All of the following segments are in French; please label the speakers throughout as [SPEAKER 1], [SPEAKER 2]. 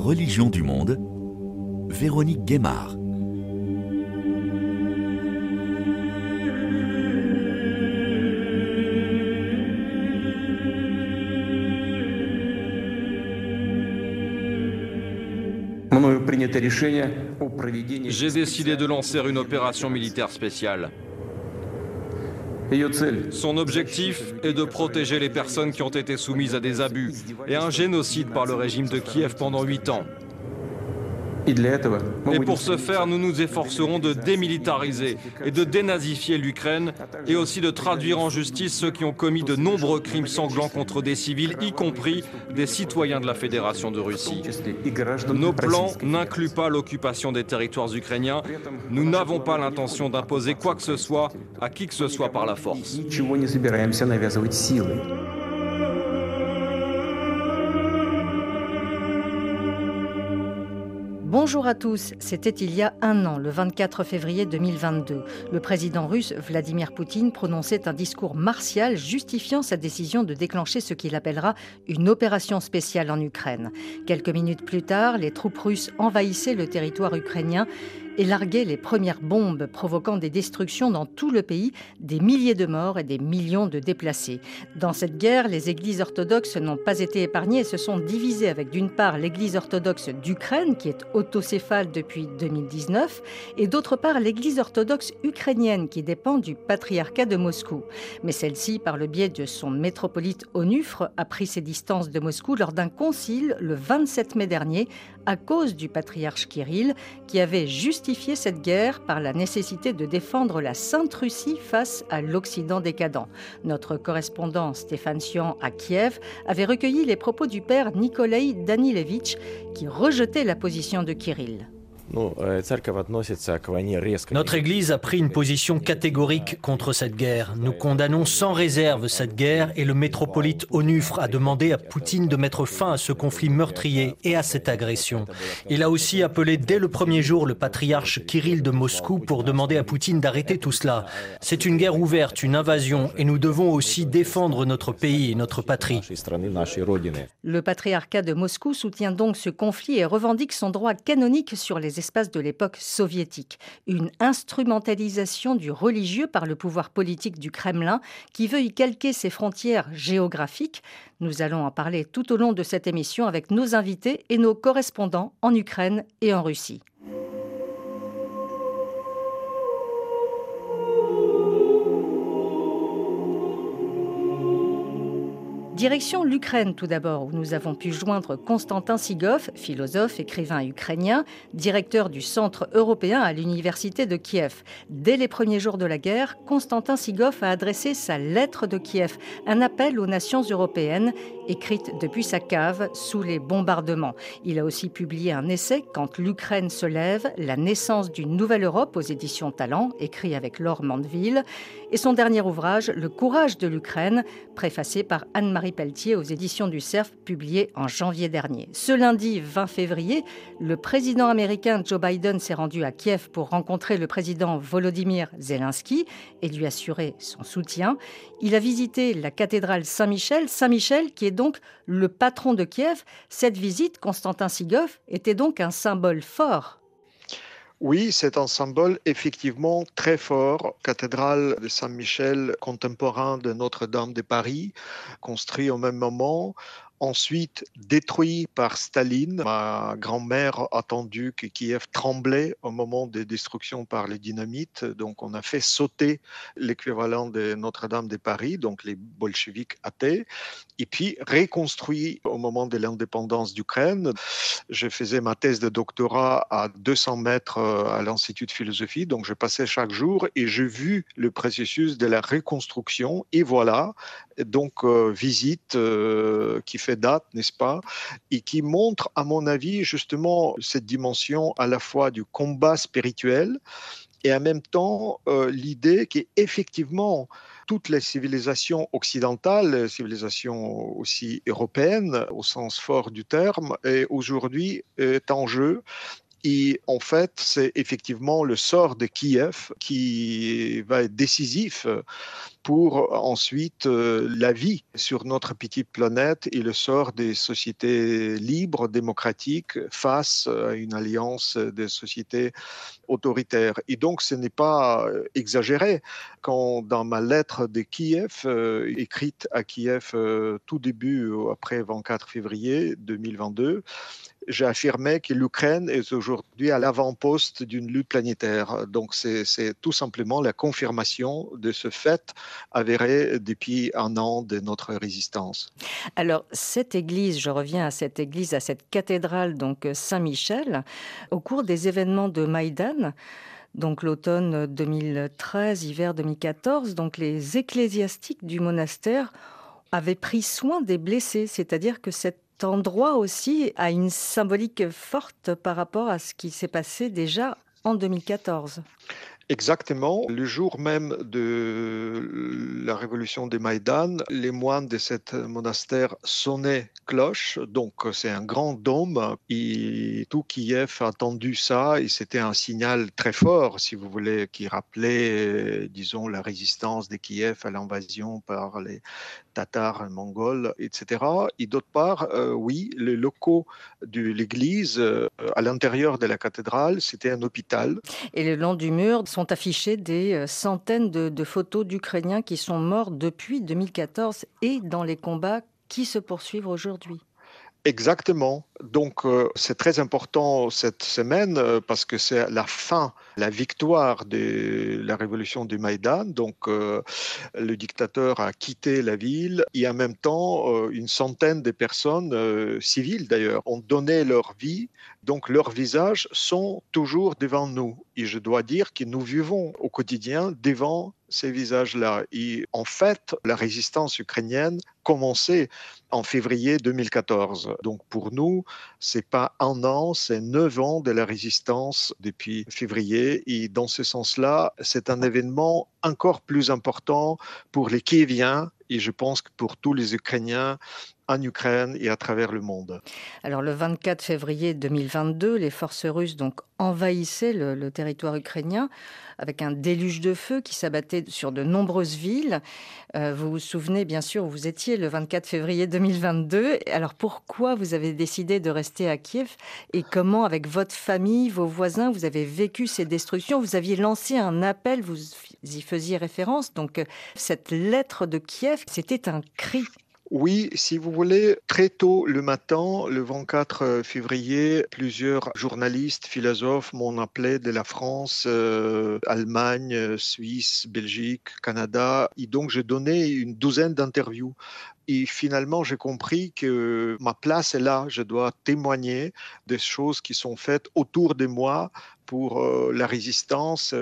[SPEAKER 1] Religion du monde, Véronique Guémard.
[SPEAKER 2] J'ai décidé de lancer une opération militaire spéciale. Son objectif est de protéger les personnes qui ont été soumises à des abus et un génocide par le régime de Kiev pendant huit ans. Et pour ce faire, nous nous efforcerons de démilitariser et de dénazifier l'Ukraine et aussi de traduire en justice ceux qui ont commis de nombreux crimes sanglants contre des civils, y compris des citoyens de la Fédération de Russie. Nos plans n'incluent pas l'occupation des territoires ukrainiens. Nous n'avons pas l'intention d'imposer quoi que ce soit à qui que ce soit par la force.
[SPEAKER 3] Bonjour à tous, c'était il y a un an, le 24 février 2022. Le président russe Vladimir Poutine prononçait un discours martial justifiant sa décision de déclencher ce qu'il appellera une opération spéciale en Ukraine. Quelques minutes plus tard, les troupes russes envahissaient le territoire ukrainien et larguait les premières bombes, provoquant des destructions dans tout le pays, des milliers de morts et des millions de déplacés. Dans cette guerre, les églises orthodoxes n'ont pas été épargnées et se sont divisées avec d'une part l'église orthodoxe d'Ukraine, qui est autocéphale depuis 2019, et d'autre part l'église orthodoxe ukrainienne, qui dépend du patriarcat de Moscou. Mais celle-ci, par le biais de son métropolite Onufre, a pris ses distances de Moscou lors d'un concile le 27 mai dernier à cause du patriarche Kirill, qui avait justifié cette guerre par la nécessité de défendre la Sainte Russie face à l'Occident décadent. Notre correspondant Stéphane Sion à Kiev avait recueilli les propos du père Nikolai Danilevitch, qui rejetait la position de Kirill.
[SPEAKER 4] Э, Notre Église a pris une position catégorique contre cette guerre. Nous condamnons sans réserve cette guerre et le métropolite Onufre a demandé à Poutine de mettre fin à ce conflit meurtrier et à cette agression. Il a aussi appelé dès le premier jour le patriarche Kirill de Moscou pour demander à Poutine d'arrêter tout cela. C'est une guerre ouverte, une invasion et nous devons aussi défendre notre pays et notre patrie.
[SPEAKER 3] Le patriarcat de Moscou soutient donc ce conflit et revendique son droit canonique sur les espaces de l'époque soviétique. Une instrumentalisation du religieux par le pouvoir politique du Kremlin qui veut y calquer ses frontières géographiques. Nous allons en parler tout au long de cette émission avec nos invités et nos correspondants en Ukraine et en Russie. Direction l'Ukraine tout d'abord, où nous avons pu joindre Constantin Sigov, philosophe, écrivain ukrainien, directeur du Centre européen à l'Université de Kiev. Dès les premiers jours de la guerre, Constantin Sigov a adressé sa lettre de Kiev, un appel aux nations européennes, écrite depuis sa cave sous les bombardements. Il a aussi publié un essai, Quand l'Ukraine se lève, la naissance d'une nouvelle Europe aux éditions Talent, écrit avec Laure Mandeville, et son dernier ouvrage, Le courage de l'Ukraine, préfacé par Anne-Marie Pelletier aux éditions du CERF, publié en janvier dernier. Ce lundi 20 février, le président américain Joe Biden s'est rendu à Kiev pour rencontrer le président Volodymyr Zelensky et lui assurer son soutien. Il a visité la cathédrale Saint-Michel, Saint-Michel qui est donc le patron de Kiev. Cette visite, Constantin Sigov, était donc un symbole fort
[SPEAKER 5] oui, c'est un symbole effectivement très fort. Cathédrale de Saint-Michel, contemporain de Notre-Dame de Paris, construit au même moment ensuite détruit par Staline. Ma grand-mère a que Kiev tremblait au moment des destructions par les dynamites. Donc on a fait sauter l'équivalent de Notre-Dame de Paris, donc les bolcheviks athées, et puis reconstruit au moment de l'indépendance d'Ukraine. Je faisais ma thèse de doctorat à 200 mètres euh, à l'Institut de philosophie, donc je passais chaque jour et j'ai vu le processus de la reconstruction. Et voilà, donc euh, visite euh, qui fait date, n'est-ce pas, et qui montre, à mon avis, justement cette dimension à la fois du combat spirituel et en même temps euh, l'idée qu'effectivement toutes les civilisations occidentales, civilisations aussi européennes au sens fort du terme, est aujourd'hui est en jeu et en fait, c'est effectivement le sort de Kiev qui va être décisif pour ensuite la vie sur notre petite planète et le sort des sociétés libres, démocratiques, face à une alliance des sociétés autoritaires. Et donc, ce n'est pas exagéré quand dans ma lettre de Kiev, écrite à Kiev tout début après 24 février 2022, j'ai affirmé que l'Ukraine est aujourd'hui à l'avant-poste d'une lutte planétaire. Donc c'est tout simplement la confirmation de ce fait avéré depuis un an de notre résistance.
[SPEAKER 3] Alors cette église, je reviens à cette église, à cette cathédrale, donc Saint-Michel, au cours des événements de Maïdan, donc l'automne 2013, hiver 2014, donc les ecclésiastiques du monastère avaient pris soin des blessés, c'est-à-dire que cette endroit aussi a une symbolique forte par rapport à ce qui s'est passé déjà en 2014.
[SPEAKER 5] Exactement. Le jour même de la révolution des Maïdan, les moines de cet monastère sonnaient cloche. Donc, c'est un grand dôme. Tout Kiev a entendu ça. Et c'était un signal très fort, si vous voulez, qui rappelait, disons, la résistance de Kiev à l'invasion par les Tatars, Mongols, etc. Et d'autre part, euh, oui, les locaux de l'église, euh, à l'intérieur de la cathédrale, c'était un hôpital.
[SPEAKER 3] Et le long du mur sont affichées des euh, centaines de, photos d'Ukrainiens qui sont morts depuis 2014 et dans les combats qui se poursuivent aujourd'hui.
[SPEAKER 5] Exactement. Donc euh, c'est très important cette semaine parce que c'est la fin, la victoire de la révolution du Maïdan. Donc le dictateur a quitté la ville et en même temps une centaine de personnes civiles d'ailleurs ont donné leur vie donc leurs visages sont toujours devant nous. Et je dois dire que nous vivons au quotidien devant ces visages-là. Et en fait, la résistance ukrainienne commençait en février 2014. Donc pour nous, c'est pas un an, c'est neuf ans de la résistance depuis février. Et dans ce sens-là, c'est un événement encore plus important pour les Kieviens et je pense que pour tous les Ukrainiens en Ukraine et à travers le monde.
[SPEAKER 3] Alors le 24 février 2022, les forces russes donc envahissaient le, territoire ukrainien avec un déluge de feu qui s'abattait sur de nombreuses villes. Euh, vous vous souvenez bien sûr où vous étiez le 24 février 2022. Alors pourquoi vous avez décidé de rester à Kiev et comment avec votre famille, vos voisins, vous avez vécu ces destructions? Vous aviez lancé un appel, vous y faisiez référence. Donc cette lettre de Kiev, c'était un cri
[SPEAKER 5] oui, si vous voulez, très tôt le matin, le 24 février, plusieurs journalistes, philosophes m'ont appelé de la France, euh, Allemagne, Suisse, Belgique, Canada. Et donc, j'ai donné une douzaine d'interviews. Et finalement, j'ai compris que ma place est là. Je dois témoigner des choses qui sont faites autour de moi pour euh, la résistance.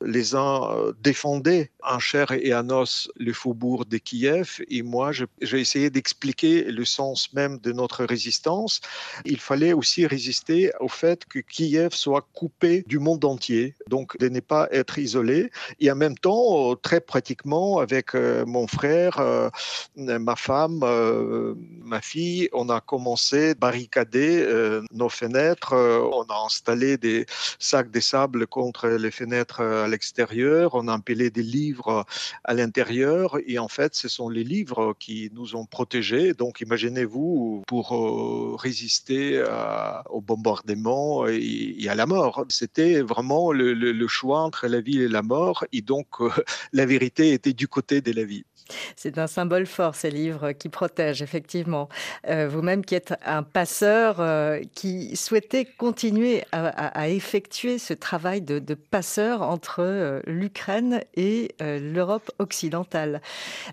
[SPEAKER 5] Les uns euh, défendaient en chair et en os le faubourg de Kiev et moi, j'ai essayé d'expliquer le sens même de notre résistance. Il fallait aussi résister au fait que Kiev soit coupé du monde entier, donc de ne pas être isolé. Et en même temps, très pratiquement, avec euh, mon frère, ma femme, ma fille, on a commencé à barricader nos fenêtres, on a installé des sacs de sable contre les fenêtres à l'extérieur, on a empilé des livres à l'intérieur et en fait ce sont les livres qui nous ont protégés. Donc imaginez-vous pour euh, résister au bombardement et, à la mort. C'était vraiment le, choix entre la vie et la mort et donc euh, la vérité était du côté de la vie.
[SPEAKER 3] C'est un symbole fort, ces livres qui protègent, effectivement. Euh, vous-même qui êtes un passeur euh, qui souhaitait continuer à, effectuer ce travail de, passeur entre euh, l'Ukraine et l'Europe occidentale.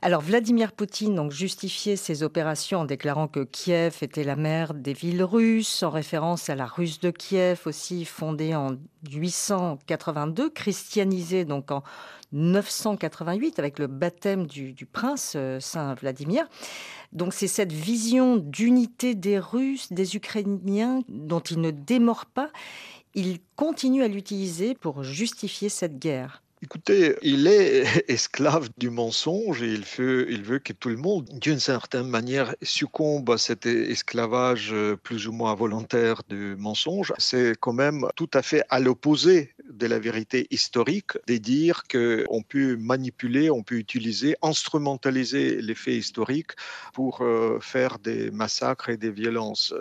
[SPEAKER 3] Alors, Vladimir Poutine donc, justifiait ses opérations en déclarant que Kiev était la mère des villes russes, en référence à la Russe de Kiev, aussi fondée en 882, christianisée donc en 988 avec le baptême du, prince euh, Saint Vladimir. Donc c'est cette vision d'unité des Russes, des Ukrainiens dont il ne démord pas. Il continue à l'utiliser pour justifier cette guerre.
[SPEAKER 5] Écoutez, il est esclave du mensonge et il veut, que tout le monde, d'une certaine manière, succombe à cet esclavage plus ou moins volontaire du mensonge. C'est quand même tout à fait à l'opposé de la vérité historique, de dire qu'on peut manipuler, on peut utiliser, instrumentaliser les faits historiques pour euh, faire des massacres et des violences.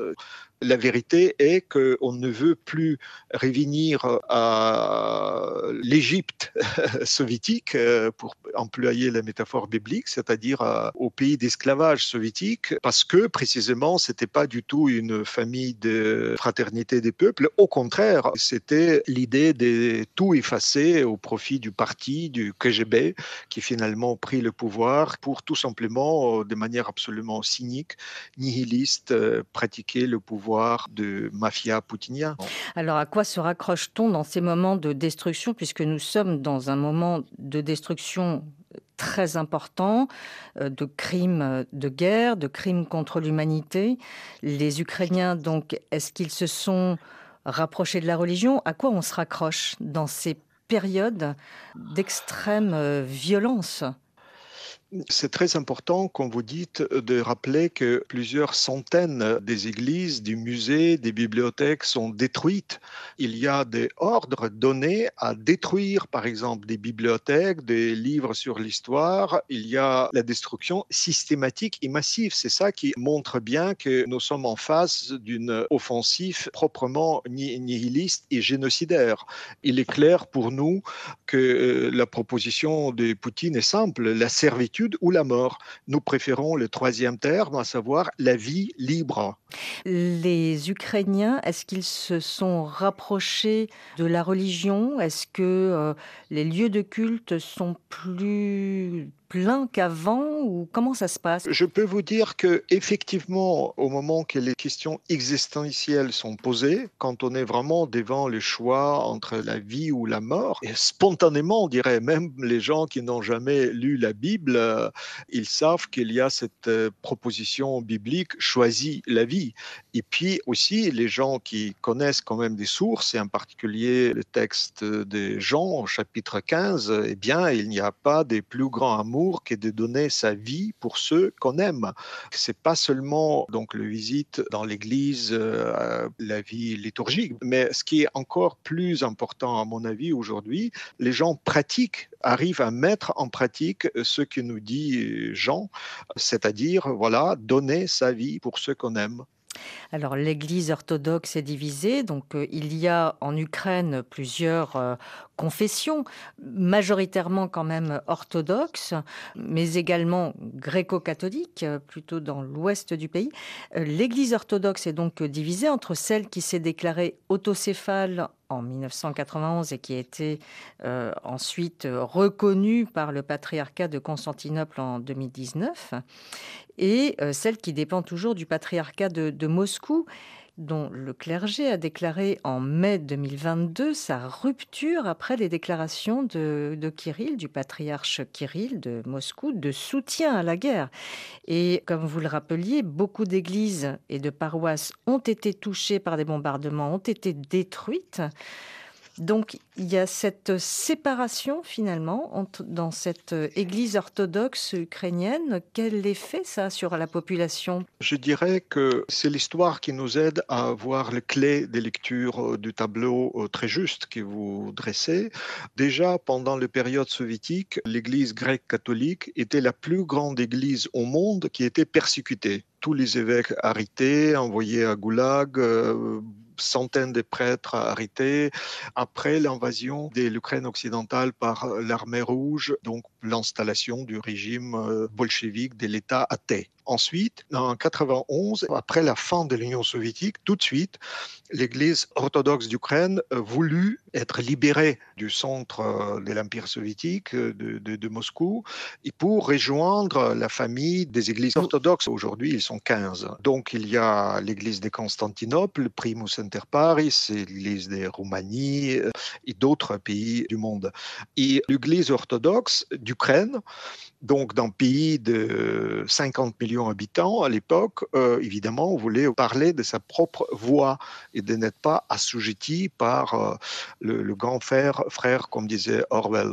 [SPEAKER 5] La vérité est qu'on ne veut plus revenir à l'Égypte soviétique, euh, pour employer la métaphore biblique, c'est-à-dire au pays d'esclavage soviétique, parce que précisément, c'était pas du tout une famille de fraternité des peuples. Au contraire, c'était l'idée de tout effacer au profit du parti, du KGB, qui finalement pris le pouvoir pour tout simplement, de manière absolument cynique, nihiliste, euh, pratiquer le pouvoir
[SPEAKER 3] Alors à quoi se raccroche-t-on dans ces moments de destruction, puisque nous sommes dans un moment de destruction très important euh, de crimes de guerre, de crimes contre l'humanité? Les Ukrainiens, donc, est-ce qu'ils se sont rapprochés de la religion? À quoi on se raccroche dans ces périodes d'extrême euh, violence?
[SPEAKER 5] C'est très important, comme vous dites, de rappeler que plusieurs centaines des églises, des musées, des bibliothèques sont détruites. Il y a des ordres donnés à détruire, par exemple, des bibliothèques, des livres sur l'histoire. Il y a la destruction systématique et massive. C'est ça qui montre bien que nous sommes en face d'une offensive proprement nihiliste et génocidaire. Il est clair pour nous que euh, la proposition de Poutine est simple, la servitude ou la mort. Nous préférons le troisième terme, à savoir la vie libre.
[SPEAKER 3] Les Ukrainiens, est-ce qu'ils se sont rapprochés de la religion? Est-ce que euh, les lieux de culte sont plus plein qu'avant ou comment ça se passe?
[SPEAKER 5] Je peux vous dire que effectivement, au moment que les questions existentielles sont posées, quand on est vraiment devant le choix entre la vie ou la mort, spontanément, on dirait même les gens qui n'ont jamais lu la Bible, euh, ils savent qu'il y a cette euh, proposition biblique choisis la vie. Et puis aussi, les gens qui connaissent quand même des sources, et en particulier le texte de Jean, chapitre 15, eh bien, il n'y a pas des plus grands amours qui est de donner sa vie pour ceux qu'on aime. C'est pas seulement donc le visite dans l'église, euh, la vie liturgique, mais ce qui est encore plus important à mon avis aujourd'hui, les gens pratiquent arrivent à mettre en pratique ce que nous dit Jean, c'est-à-dire voilà, donner sa vie pour ceux qu'on aime.
[SPEAKER 3] Alors l'Église orthodoxe est divisée, donc euh, il y a en Ukraine plusieurs euh, confessions, majoritairement quand même orthodoxes, mais également gréco-catholiques, euh, plutôt dans l'ouest du pays. L'Église orthodoxe est donc divisée entre celle qui s'est déclarée autocéphale en 1991 et qui a été ensuite reconnue par le patriarcat de Constantinople en 2019 et euh, celle qui dépend toujours du patriarcat de, Moscou dont le clergé a déclaré en mai 2022 sa rupture après les déclarations de, Kirill, du patriarche Kirill de Moscou, de soutien à la guerre. Et comme vous le rappeliez, beaucoup d'églises et de paroisses ont été touchées par des bombardements, ont été détruites. Donc il y a cette séparation finalement dans cette Église orthodoxe ukrainienne. Quel effet ça a sur la population?
[SPEAKER 5] Je dirais que c'est l'histoire qui nous aide à avoir les clés des lectures du tableau euh, très juste que vous dressez. Déjà pendant la période soviétique, l'Église grecque catholique était la plus grande Église au monde qui était persécutée tous les évêques arrêtés, envoyés à Goulag, euh, centaines de prêtres arrêtés après l'invasion de l'Ukraine occidentale par l'armée rouge, donc l'installation du régime euh, bolchevique de l'État athée. Ensuite, en 91, après la fin de l'Union soviétique, tout de suite, l'Église orthodoxe d'Ukraine voulut être libérée du centre euh, de l'Empire soviétique euh, de, Moscou et pour rejoindre la famille des églises orthodoxes. Aujourd'hui, ils sont 15. Donc, il y a l'Église de Constantinople, Primus inter paris, l'Église de Roumanie euh, et d'autres pays du monde. Et l'Église orthodoxe d'Ukraine Donc, dans un pays de 50 millions d'habitants à l'époque, euh, évidemment, on voulait parler de sa propre voix et de n'être pas assujetti par euh, le, grand frère, frère, comme disait Orwell.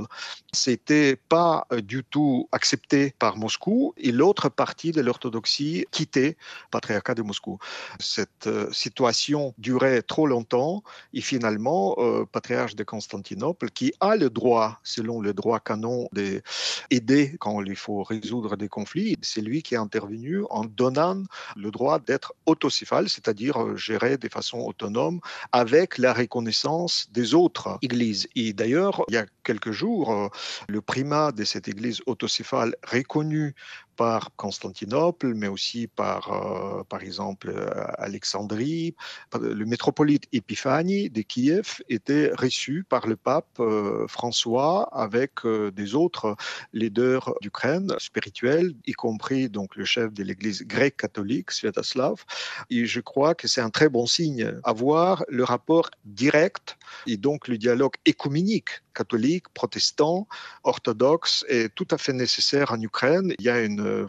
[SPEAKER 5] C'était pas euh, du tout accepté par Moscou et l'autre partie de l'orthodoxie quittait le patriarcat de Moscou. Cette situation durait trop longtemps et finalement, le patriarche de Constantinople, qui a le droit, selon le droit canon, d'aider quand il faut résoudre des conflits, c'est lui qui est intervenu en donnant le droit d'être autocéphale, c'est-à-dire euh, gérer de façon autonome avec la reconnaissance des autres églises. Et d'ailleurs, il y a quelques jours, euh, le primat de cette église autocéphale reconnue par Constantinople, mais aussi par, euh, par exemple, euh, Alexandrie. Le métropolite Épiphanie de Kiev était reçu par le pape euh, François avec des autres leaders d'Ukraine spirituels, y compris donc le chef de l'église grecque catholique, Sviatoslav. Et je crois que c'est un très bon signe, avoir le rapport direct et donc le dialogue écuménique catholique, protestant, orthodoxe est tout à fait nécessaire en Ukraine. Il y a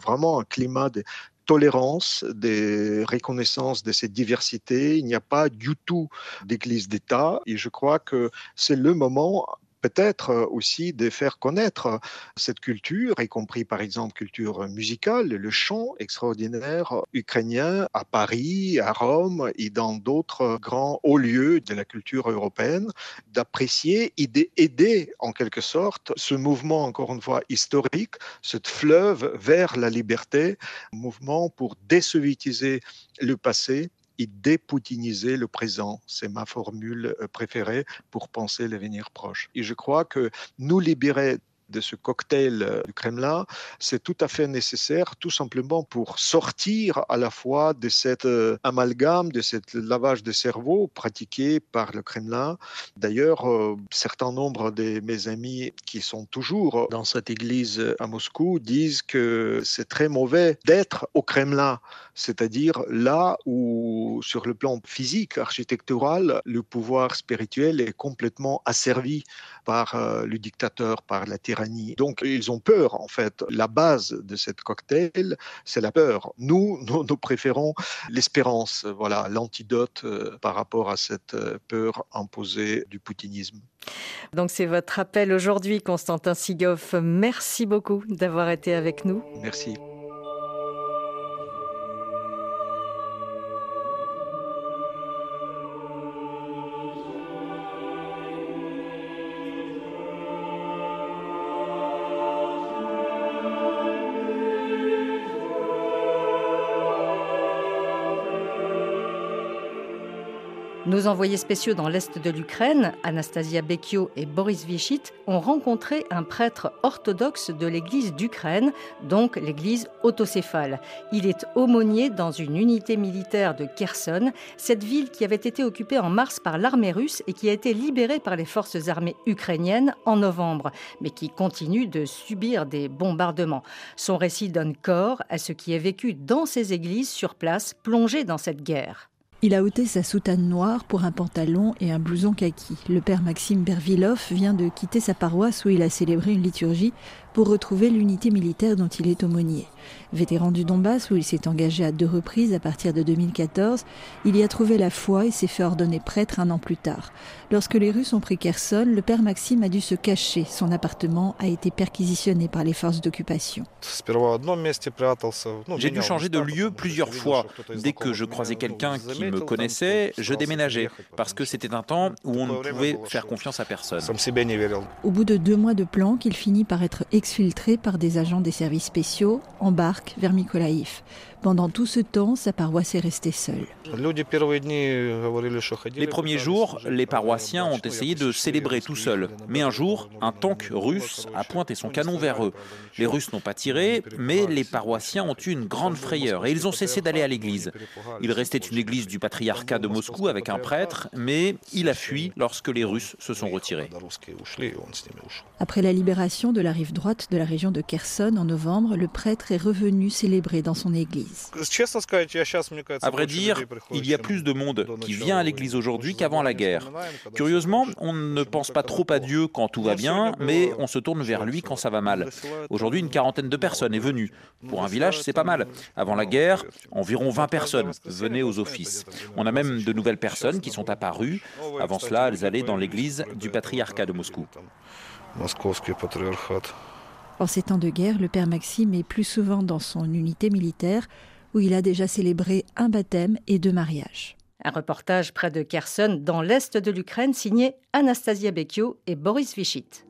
[SPEAKER 5] vraiment un climat de tolérance, de reconnaissance de cette diversité. Il n'y a pas du tout d'église d'État et je crois que c'est le moment peut-être euh, aussi de faire connaître cette culture, y compris par exemple culture musicale, le chant extraordinaire ukrainien à Paris, à Rome et dans d'autres grands hauts lieux de la culture européenne, d'apprécier et d'aider en quelque sorte ce mouvement, encore une fois, historique, cette fleuve vers la liberté, mouvement pour désoviétiser le passé et dépoutiniser le présent. C'est ma formule euh, préférée pour penser l'avenir proche. Et je crois que nous libérer de ce cocktail euh, du Kremlin, c'est tout à fait nécessaire, tout simplement pour sortir à la fois de cet euh, amalgame, de ce lavage de cerveau pratiqué par le Kremlin. D'ailleurs, euh, certain nombre de mes amis qui sont toujours dans cette église à Moscou disent que c'est très mauvais d'être au Kremlin, c'est-à-dire là où, sur le plan physique, architectural, le pouvoir spirituel est complètement asservi par le dictateur, par la tyrannie donc ils ont peur en fait. La base de cette cocktail, c'est la peur. Nous, nous, préférons l'espérance, voilà, l'antidote euh, par rapport à cette euh, peur imposée du poutinisme.
[SPEAKER 3] Donc c'est votre appel aujourd'hui, Constantin Sigov. Merci beaucoup d'avoir été avec nous.
[SPEAKER 5] Merci.
[SPEAKER 3] Nos envoyés spéciaux dans l'Est de l'Ukraine, Anastasia Bekio et Boris Vichit, ont rencontré un prêtre orthodoxe de l'église d'Ukraine, donc l'église autocéphale. Il est aumônier dans une unité militaire de Kherson, cette ville qui avait été occupée en mars par l'armée russe et qui a été libérée par les forces armées ukrainiennes en novembre, mais qui continue de subir des bombardements. Son récit donne corps à ce qui est vécu dans ces églises sur place, plongées dans cette guerre.
[SPEAKER 6] Il a ôté sa soutane noire pour un pantalon et un blouson kaki. Le père Maxime Bervilov vient de quitter sa paroisse où il a célébré une liturgie pour retrouver l'unité militaire dont il est aumônier. Vétéran du Donbass, où il s'est engagé à deux reprises à partir de 2014, il y a trouvé la foi et s'est fait ordonner prêtre un an plus tard. Lorsque les Russes ont pris Kherson, le père Maxime a dû se cacher. Son appartement a été perquisitionné par les forces d'occupation.
[SPEAKER 7] J'ai dû changer de lieu plusieurs fois. Dès que je croisais quelqu'un qui me connaissait, je déménageais, parce que c'était un temps où on ne pouvait faire confiance à personne.
[SPEAKER 6] Au bout de deux mois de planque, il finit par être exfiltré par des agents des services spéciaux, embarque vers Mykolaïv. Pendant tout ce temps, sa paroisse est restée seule.
[SPEAKER 7] Les premiers jours, les paroissiens ont essayé de célébrer tout seuls. Mais un jour, un tank russe a pointé son canon vers eux. Les Russes n'ont pas tiré, mais les paroissiens ont eu une grande frayeur et ils ont cessé d'aller à l'église. Il restait une église du patriarcat de Moscou avec un prêtre, mais il a fui lorsque les Russes se sont retirés.
[SPEAKER 6] Après la libération de la rive droite de la région de Kherson en novembre, le prêtre est revenu célébrer dans son église. L'église.
[SPEAKER 7] À vrai dire, il y a plus de monde qui vient à l'église aujourd'hui qu'avant la guerre. Curieusement, on ne pense pas trop à Dieu quand tout va bien, mais on se tourne vers lui quand ça va mal. Aujourd'hui, une quarantaine de personnes est venue. Pour un village, c'est pas mal. Avant la guerre, environ 20 personnes venaient aux offices. On a même de nouvelles personnes qui sont apparues. Avant cela, elles allaient dans l'église du patriarcat de Moscou.
[SPEAKER 6] En ces temps de guerre, le père Maxime est plus souvent dans son unité militaire où il a déjà célébré un baptême et deux mariages.
[SPEAKER 3] Un reportage près de Kherson, dans l'est de l'Ukraine, signé Anastasia Bekio et Boris Vichit.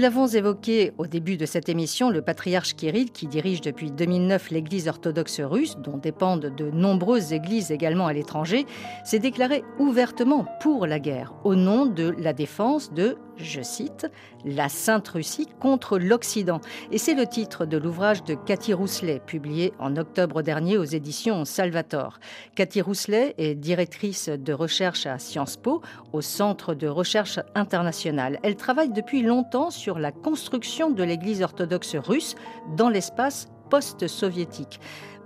[SPEAKER 3] L'avons évoqué au début de cette émission, le patriarche Kirill, qui dirige depuis 2009 l'Église orthodoxe russe, dont dépendent de nombreuses églises également à l'étranger, s'est déclaré ouvertement pour la guerre, au nom de la défense de je cite, La Sainte Russie contre l'Occident. Et c'est le titre de l'ouvrage de Cathy Rousselet, publié en octobre dernier aux éditions Salvator. Cathy Rousselet est directrice de recherche à Sciences Po, au Centre de recherche internationale. Elle travaille depuis longtemps sur la construction de l'Église orthodoxe russe dans l'espace post-soviétique.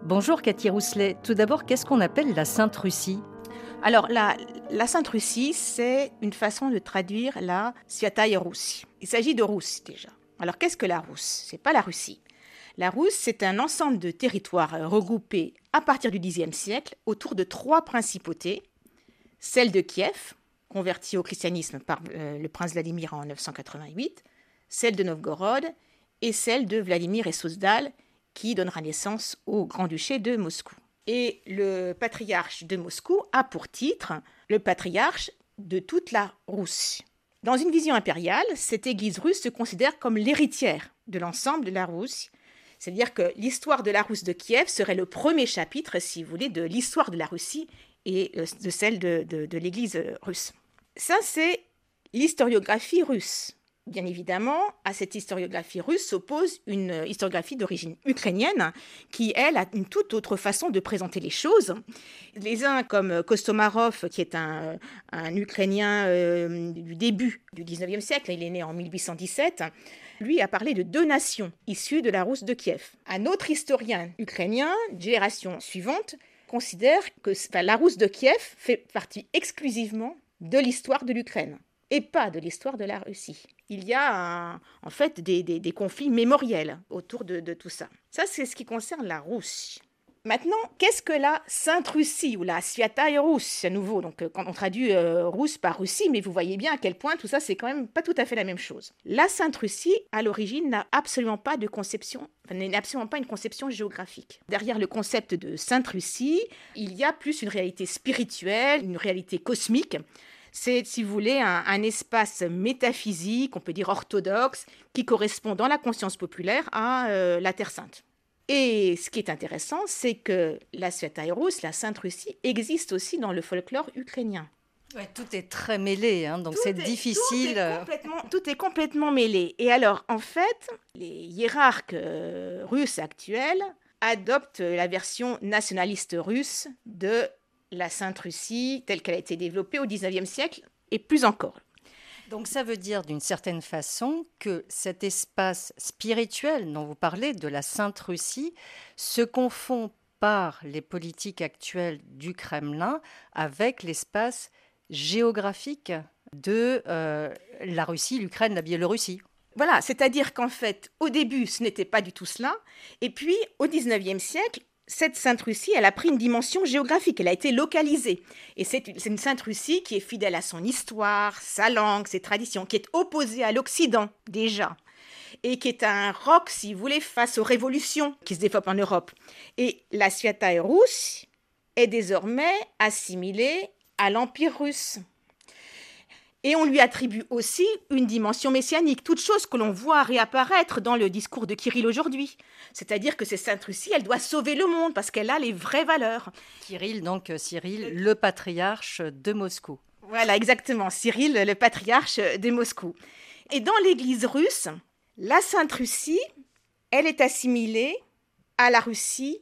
[SPEAKER 3] Bonjour Cathy Rousselet. Tout d'abord, qu'est-ce qu'on appelle la Sainte Russie
[SPEAKER 8] alors, la, Sainte Russie, c'est une façon de traduire la Sviataya Russie. Il s'agit de Russe déjà. Alors, qu'est-ce que la Russe? C'est pas la Russie. La Russe, c'est un ensemble de territoires regroupés à partir du Xe siècle autour de trois principautés celle de Kiev, convertie au christianisme par euh, le prince Vladimir en 988, celle de Novgorod et celle de Vladimir et Souzdal, qui donnera naissance au Grand-Duché de Moscou. Et le patriarche de Moscou a pour titre le patriarche de toute la Russie. Dans une vision impériale, cette église russe se considère comme l'héritière de l'ensemble de la Russie. C'est-à-dire que l'histoire de la Russe de Kiev serait le premier chapitre, si vous voulez, de l'histoire de la Russie et euh, de celle de, de l'église russe. Ça, c'est l'historiographie russe. Bien évidemment, à cette historiographie russe s'oppose une historiographie d'origine ukrainienne qui, elle, a une toute autre façon de présenter les choses. Les uns, comme Kostomarov, qui est un, Ukrainien euh, du début du 19e siècle, il est né en 1817, lui a parlé de deux nations issues de la Rousse de Kiev. Un autre historien ukrainien, génération suivante, considère que la Rousse de Kiev fait partie exclusivement de l'histoire de l'Ukraine et pas de l'histoire de la Russie. Il y a en fait des, conflits mémoriels autour de, tout ça. Ça, c'est ce qui concerne la Russie. Maintenant, qu'est-ce que la Sainte Russie ou la Sviataya Russe à nouveau Donc, euh, quand on traduit euh, russe par Russie, mais vous voyez bien à quel point tout ça, c'est quand même pas tout à fait la même chose. La Sainte Russie, à l'origine, n'a absolument pas de conception, n'est absolument pas une conception géographique. Derrière le concept de Sainte Russie, il y a plus une réalité spirituelle, une réalité cosmique c'est, si vous voulez, un, espace métaphysique, on peut dire orthodoxe, qui correspond dans la conscience populaire à euh, la Terre Sainte. Et ce qui est intéressant, c'est que la Sviataya la Sainte Russie, existe aussi dans le folklore ukrainien.
[SPEAKER 3] tout est très mêlé, hein, donc c'est difficile.
[SPEAKER 8] Tout est, complètement, mêlé. Et alors, en fait, les hiérarques euh, russes actuels adoptent la version nationaliste russe de la Sainte Russie telle qu'elle a été développée au XIXe siècle et plus encore.
[SPEAKER 3] Donc ça veut dire d'une certaine façon que cet espace spirituel dont vous parlez de la Sainte Russie se confond par les politiques actuelles du Kremlin avec l'espace géographique de euh, la Russie, l'Ukraine, la Biélorussie.
[SPEAKER 8] Voilà, c'est-à-dire qu'en fait, au début, ce n'était pas du tout cela. Et puis, au XIXe siècle, cette Sainte-Russie, elle a pris une dimension géographique, elle a été localisée. Et c'est une Sainte-Russie qui est fidèle à son histoire, sa langue, ses traditions, qui est opposée à l'Occident déjà, et qui est un roc, si vous voulez, face aux révolutions qui se développent en Europe. Et la Sviataya russe est désormais assimilée à l'Empire russe. Et on lui attribue aussi une dimension messianique, toute chose que l'on voit réapparaître dans le discours de Kirill aujourd'hui. C'est-à-dire que c'est Sainte Russie, elle doit sauver le monde parce qu'elle a les vraies valeurs.
[SPEAKER 3] Kirill, donc euh, Cyril, le patriarche de Moscou.
[SPEAKER 8] Voilà, exactement, Cyril, le patriarche de Moscou. Et dans l'Église russe, la Sainte Russie, elle est assimilée à la Russie,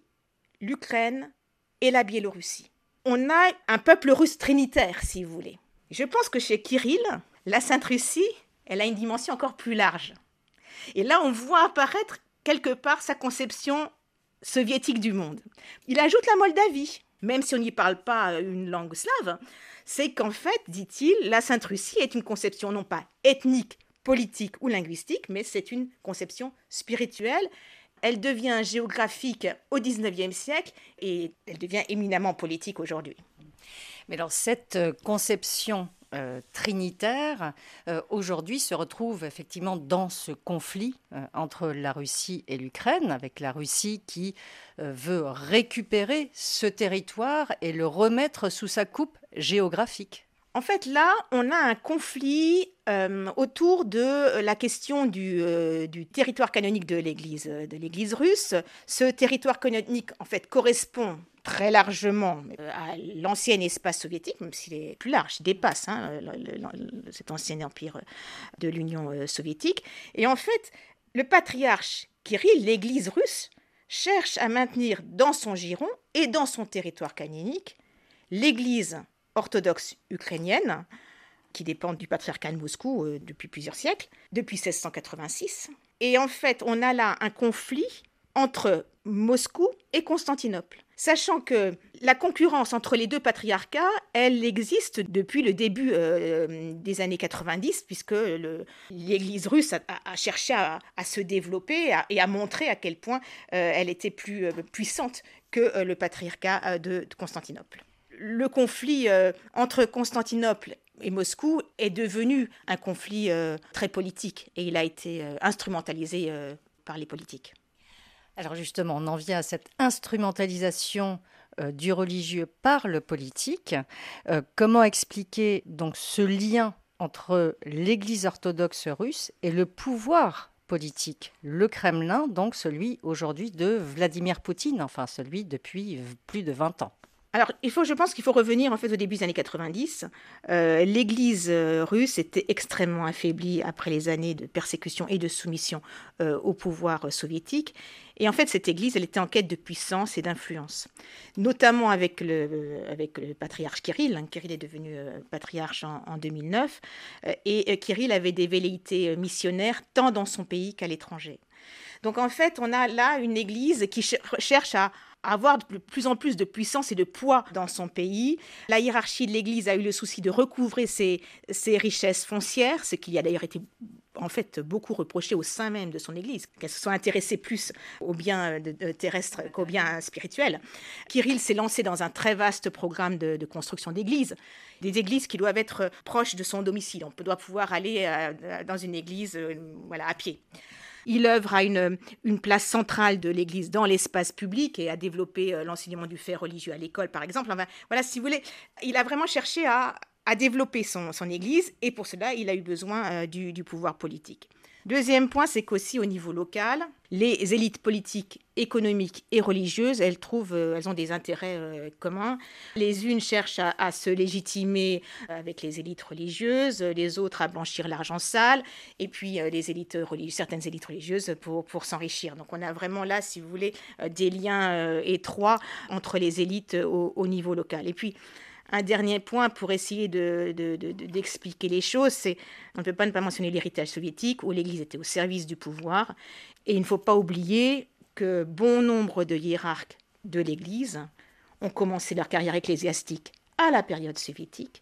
[SPEAKER 8] l'Ukraine et la Biélorussie. On a un peuple russe trinitaire, si vous voulez. Je pense que chez Kirill, la Sainte Russie, elle a une dimension encore plus large. Et là, on voit apparaître quelque part sa conception soviétique du monde. Il ajoute la Moldavie, même si on n'y parle pas une langue slave, c'est qu'en fait, dit-il, la Sainte Russie est une conception non pas ethnique, politique ou linguistique, mais c'est une conception spirituelle. Elle devient géographique au XIXe siècle et elle devient éminemment politique aujourd'hui.
[SPEAKER 3] Mais alors cette euh, conception euh, trinitaire, euh, aujourd'hui se retrouve effectivement dans ce conflit entre la Russie et l'Ukraine, avec la Russie qui veut récupérer ce territoire et le remettre sous sa coupe géographique.
[SPEAKER 8] En fait, là, on a un conflit autour de la question du, du territoire canonique de l'Église, russe. Ce territoire canonique, en fait, correspond très largement euh, à l'ancien espace soviétique, même s'il est plus large, il dépasse hein, cet ancien empire de l'Union euh, soviétique. Et en fait, le patriarche Kirill, l'Église russe, cherche à maintenir dans son giron et dans son territoire canonique l'Église orthodoxe ukrainienne, qui dépend du patriarcat de Moscou euh, depuis plusieurs siècles, depuis 1686. Et en fait, on a là un conflit entre Moscou et Constantinople. Sachant que la concurrence entre les deux patriarcats, elle existe depuis le début euh, des années 90, puisque l'Église russe a, cherché à, se développer et à montrer à quel point euh, elle était plus euh, puissante que le patriarcat de, Constantinople. Le conflit entre Constantinople et Moscou est devenu un conflit très politique et il a été instrumentalisé par les politiques.
[SPEAKER 3] Alors justement, on en vient à cette instrumentalisation euh, du religieux par le politique. Euh, comment expliquer donc ce lien entre l'Église orthodoxe russe et le pouvoir politique, le Kremlin, donc celui aujourd'hui de Vladimir Poutine, enfin celui depuis plus de 20 ans
[SPEAKER 8] alors, il faut, je pense qu'il faut revenir en fait au début des années 90. Euh, L'Église euh, russe était extrêmement affaiblie après les années de persécution et de soumission euh, au pouvoir soviétique. Et en fait, cette Église, elle était en quête de puissance et d'influence, notamment avec le, patriarche Kirill. Hein. Kirill est devenu patriarche en, en 2009. et Kirill avait des velléités missionnaires tant dans son pays qu'à l'étranger. Donc en fait, on a là une Église qui cherche à avoir de plus en plus de puissance et de poids dans son pays. La hiérarchie de l'Église a eu le souci de recouvrer ses, richesses foncières, ce qui a d'ailleurs été en fait beaucoup reproché au sein même de son Église, qu'elle se soit intéressée plus aux biens terrestres qu'aux biens spirituels. Kirill s'est lancé dans un très vaste programme de, construction d'églises, des églises qui doivent être proches de son domicile. On doit pouvoir aller euh, dans une église euh, voilà, à pied. Il œuvre à une, place centrale de l'Église dans l'espace public et a développé euh, l'enseignement du fait religieux à l'école, par exemple. Voilà, si vous voulez, il a vraiment cherché à, développer son, Église et pour cela, il a eu besoin euh, du pouvoir politique. Deuxième point, c'est qu'aussi au niveau local, les élites politiques, économiques et religieuses, elles trouvent, euh, elles ont des intérêts euh, communs. Les unes cherchent à, se légitimer avec les élites religieuses, les autres à blanchir l'argent sale, et puis les élites certaines élites religieuses pour, pour s'enrichir. Donc on a vraiment là, si vous voulez, des liens étroits entre les élites au, au niveau local. Et puis un dernier point pour essayer d'expliquer de, les choses, c'est on ne peut pas ne pas mentionner l'héritage soviétique où l'Église était au service du pouvoir. Et il ne faut pas oublier que bon nombre de hiérarques de l'Église ont commencé leur carrière ecclésiastique à la période soviétique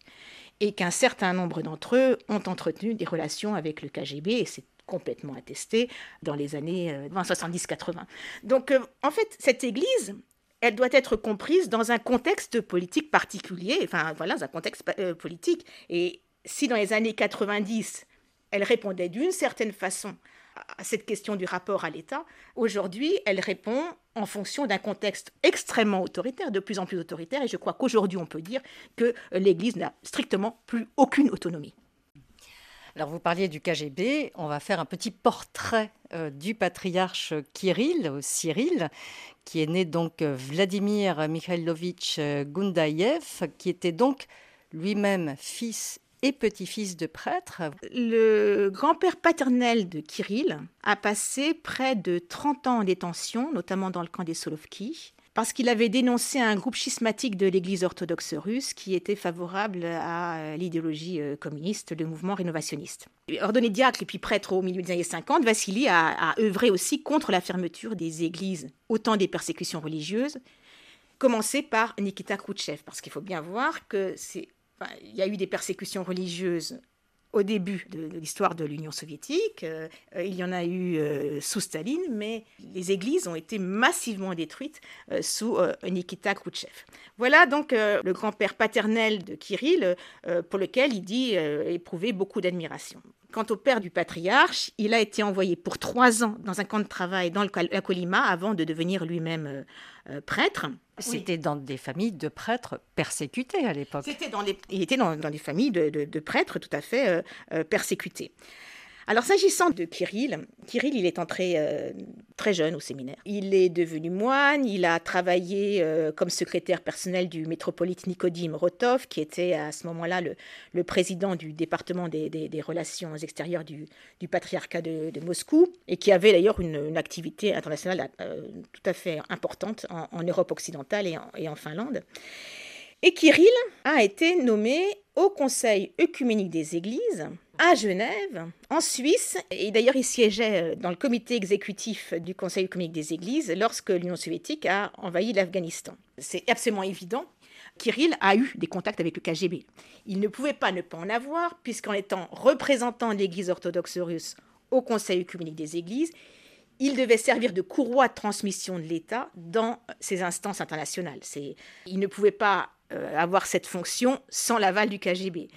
[SPEAKER 8] et qu'un certain nombre d'entre eux ont entretenu des relations avec le KGB et c'est complètement attesté dans les années 70-80. Euh, Donc euh, en fait, cette Église, elle doit être comprise dans un contexte politique particulier, enfin voilà, dans un contexte euh, politique. Et si dans les années 90, elle répondait d'une certaine façon à cette question du rapport à l'État, aujourd'hui, elle répond en fonction d'un contexte extrêmement autoritaire, de plus en plus autoritaire, et je crois qu'aujourd'hui, on peut dire que l'Église n'a strictement plus aucune autonomie.
[SPEAKER 3] Alors vous parliez du KGB, on va faire un petit portrait euh, du patriarche Kirill, Cyril, qui est né donc euh, Vladimir Mikhailovitch euh, Gundayev, qui était donc lui-même fils et petit-fils de prêtre.
[SPEAKER 8] Le grand-père paternel de Kirill a passé près de 30 ans en détention, notamment dans le camp des Solovki parce qu'il avait dénoncé un groupe schismatique de l'Église orthodoxe russe qui était favorable à l'idéologie euh, communiste, le mouvement rénovationniste. Ordonné diacre et puis prêtre au milieu des années 50, Vassili a, œuvré aussi contre la fermeture des églises au temps des persécutions religieuses, commencé par Nikita Khrouchtchev, parce qu'il faut bien voir que c'est il y a eu des persécutions religieuses au début de, l'histoire de l'Union soviétique. Euh, euh, il y en a eu euh, sous Staline, mais les églises ont été massivement détruites sous Nikita Khrouchtchev. Voilà donc le grand-père paternel de Kirill, pour lequel il dit éprouver beaucoup d'admiration. Quant au père du patriarche, il a été envoyé pour trois ans dans un camp de travail dans le, la Colima avant de devenir lui-même prêtre.
[SPEAKER 3] C'était dans des familles de prêtres persécutés à l'époque.
[SPEAKER 8] il était dans, des familles de, prêtres tout à fait euh, euh, persécutés. Alors s'agissant de Kirill, Kirill, il est entré euh, très jeune au séminaire. Il est devenu moine, il a travaillé euh, comme secrétaire personnel du métropolite Nicodim Rotov, qui était à ce moment-là le, président du département des, relations extérieures du, patriarcat de, Moscou, et qui avait d'ailleurs une, activité internationale euh, tout à fait importante en, Europe occidentale et en, et en Finlande. Et Kirill a été nommé au Conseil œcuménique des Églises à Genève, en Suisse, et d'ailleurs il siégeait euh, dans le comité exécutif du Conseil communique des Églises lorsque l'Union soviétique a envahi l'Afghanistan. C'est absolument évident. Kirill a eu des contacts avec le KGB. Il ne pouvait pas ne pas en avoir, puisqu'en étant représentant de l'Église orthodoxe russe au Conseil communique des Églises, il devait servir de courroie de transmission de l'État dans ces instances internationales. Il ne pouvait pas euh, avoir cette fonction sans l'aval du KGB.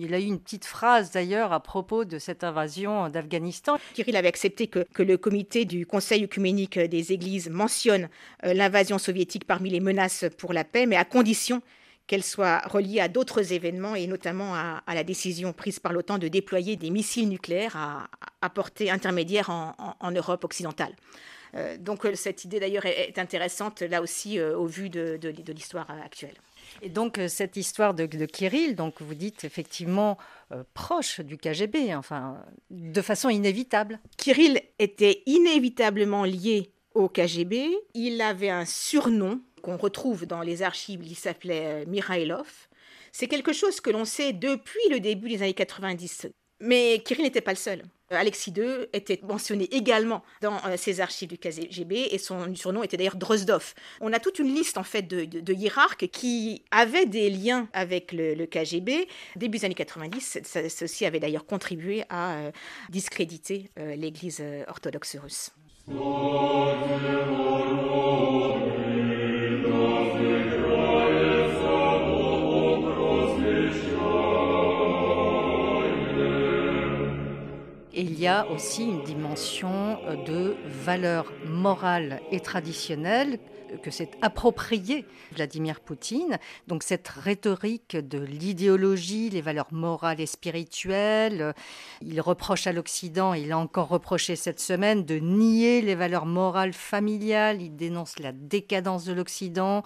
[SPEAKER 3] Il a eu une petite phrase d'ailleurs à propos de cette invasion d'Afghanistan.
[SPEAKER 8] Kirill avait accepté que, le comité du Conseil œcuménique des Églises mentionne euh, l'invasion soviétique parmi les menaces pour la paix, mais à condition qu'elle soit reliée à d'autres événements et notamment à, la décision prise par l'OTAN de déployer des missiles nucléaires à, portée intermédiaire en, Europe occidentale. Euh, donc euh, cette idée d'ailleurs est, intéressante là aussi au vu de l'histoire actuelle.
[SPEAKER 3] Et donc euh, cette histoire de, Kirill, donc vous dites effectivement euh, proche du KGB, enfin de façon inévitable.
[SPEAKER 8] Kirill était inévitablement lié au KGB. Il avait un surnom qu'on retrouve dans les archives, il s'appelait euh, Mirailov. C'est quelque chose que l'on sait depuis le début des années 90. Mais Kirill n'était pas le seul. Alexis II était mentionné également dans ses euh, archives du KGB et son surnom était d'ailleurs Drozdov. On a toute une liste en fait de, hiérarques qui avaient des liens avec le, KGB. Début des années 90, ceci avait d'ailleurs contribué à euh, discréditer euh, l'Église orthodoxe russe.
[SPEAKER 3] Il y a aussi une dimension euh, de valeur morale et traditionnelle que s'est approprié Vladimir Poutine. Donc cette rhétorique de l'idéologie, les valeurs morales et spirituelles, euh, il reproche à l'Occident, il a encore reproché cette semaine de nier les valeurs morales familiales, il dénonce la décadence de l'Occident,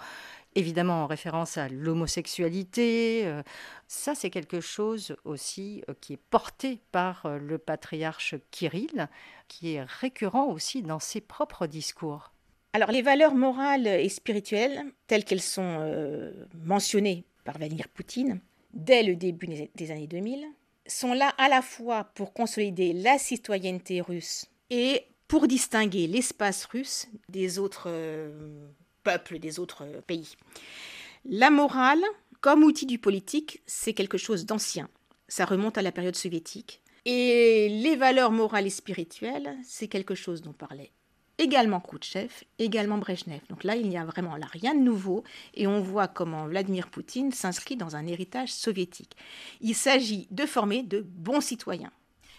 [SPEAKER 3] évidemment en référence à l'homosexualité. Euh, ça, c'est quelque chose aussi euh, qui est porté par euh, le patriarche Kirill, qui est récurrent aussi dans ses propres discours.
[SPEAKER 8] Alors les valeurs morales et spirituelles, telles qu'elles sont mentionnées par Vladimir Poutine dès le début des années 2000, sont là à la fois pour consolider la citoyenneté russe et pour distinguer l'espace russe des autres peuples des autres euh, pays. La morale, comme outil du politique, c'est quelque chose d'ancien. Ça remonte à la période soviétique. Et les valeurs morales et spirituelles, c'est quelque chose dont parlait également Khrouchtchev, également Brezhnev. Donc là, il n'y a vraiment là rien de nouveau et on voit comment Vladimir Poutine s'inscrit dans un héritage soviétique. Il s'agit de former de bons citoyens.